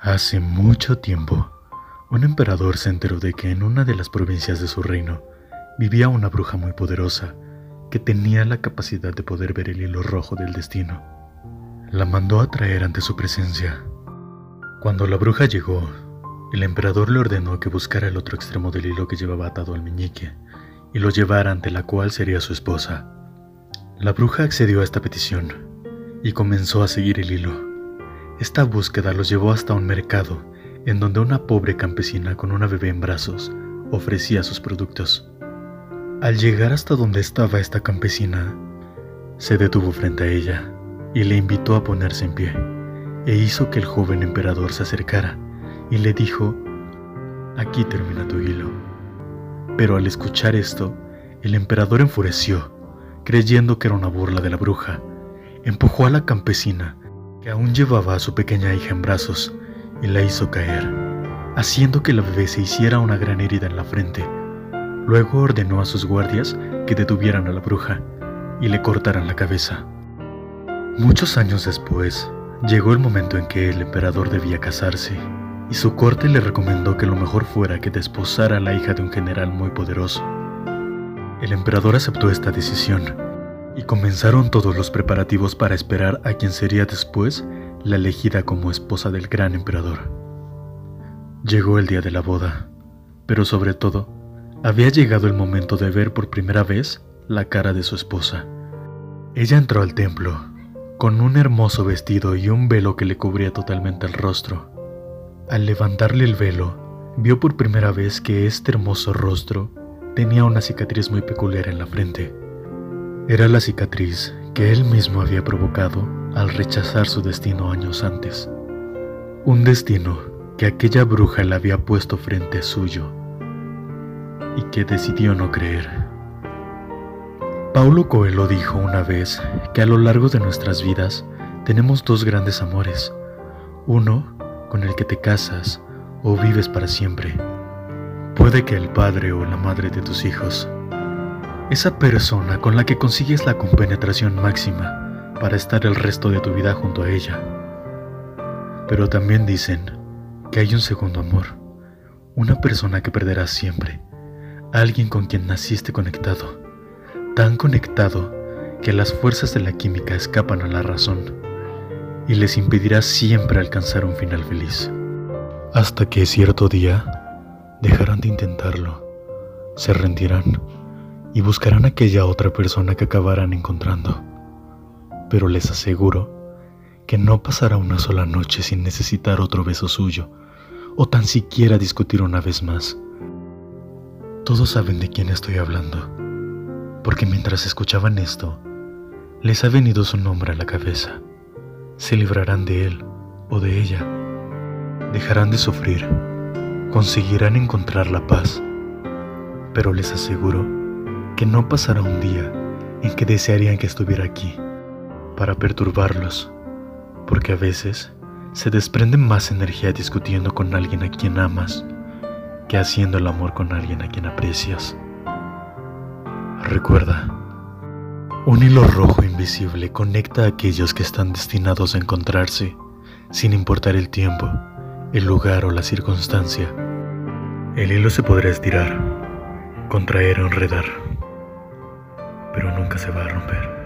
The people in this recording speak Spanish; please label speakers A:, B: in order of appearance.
A: Hace mucho tiempo, un emperador se enteró de que en una de las provincias de su reino vivía una bruja muy poderosa que tenía la capacidad de poder ver el hilo rojo del destino. La mandó a traer ante su presencia. Cuando la bruja llegó, el emperador le ordenó que buscara el otro extremo del hilo que llevaba atado al meñique y lo llevara ante la cual sería su esposa. La bruja accedió a esta petición y comenzó a seguir el hilo. Esta búsqueda los llevó hasta un mercado en donde una pobre campesina con una bebé en brazos ofrecía sus productos. Al llegar hasta donde estaba esta campesina, se detuvo frente a ella y le invitó a ponerse en pie, e hizo que el joven emperador se acercara y le dijo, aquí termina tu hilo. Pero al escuchar esto, el emperador enfureció, creyendo que era una burla de la bruja, empujó a la campesina, aún llevaba a su pequeña hija en brazos, y la hizo caer, haciendo que la bebé se hiciera una gran herida en la frente. Luego ordenó a sus guardias que detuvieran a la bruja y le cortaran la cabeza. Muchos años después, llegó el momento en que el emperador debía casarse, y su corte le recomendó que lo mejor fuera que desposara a la hija de un general muy poderoso. El emperador aceptó esta decisión, y comenzaron todos los preparativos para esperar a quien sería después la elegida como esposa del gran emperador. Llegó el día de la boda, pero sobre todo, había llegado el momento de ver por primera vez la cara de su esposa. Ella entró al templo, con un hermoso vestido y un velo que le cubría totalmente el rostro. Al levantarle el velo, vio por primera vez que este hermoso rostro tenía una cicatriz muy peculiar en la frente. Era la cicatriz que él mismo había provocado al rechazar su destino años antes. Un destino que aquella bruja le había puesto frente suyo y que decidió no creer. Paulo Coelho dijo una vez que a lo largo de nuestras vidas tenemos dos grandes amores, uno con el que te casas o vives para siempre. Puede que el padre o la madre de tus hijos, esa persona con la que consigues la compenetración máxima, para estar el resto de tu vida junto a ella. Pero también dicen que hay un segundo amor, una persona que perderás siempre, alguien con quien naciste conectado, tan conectado que las fuerzas de la química escapan a la razón y les impedirá siempre alcanzar un final feliz. Hasta que cierto día dejarán de intentarlo, se rendirán y buscarán aquella otra persona que acabarán encontrando pero les aseguro que no pasará una sola noche sin necesitar otro beso suyo, o tan siquiera discutir una vez más. Todos saben de quién estoy hablando, porque mientras escuchaban esto, les ha venido su nombre a la cabeza. Se librarán de él o de ella. Dejarán de sufrir, conseguirán encontrar la paz, pero les aseguro que no pasará un día en que desearían que estuviera aquí para perturbarlos, porque a veces se desprende más energía discutiendo con alguien a quien amas que haciendo el amor con alguien a quien aprecias. Recuerda, un hilo rojo invisible conecta a aquellos que están destinados a encontrarse, sin importar el tiempo, el lugar o la circunstancia. El hilo se podrá estirar, contraer o enredar, pero nunca se va a romper.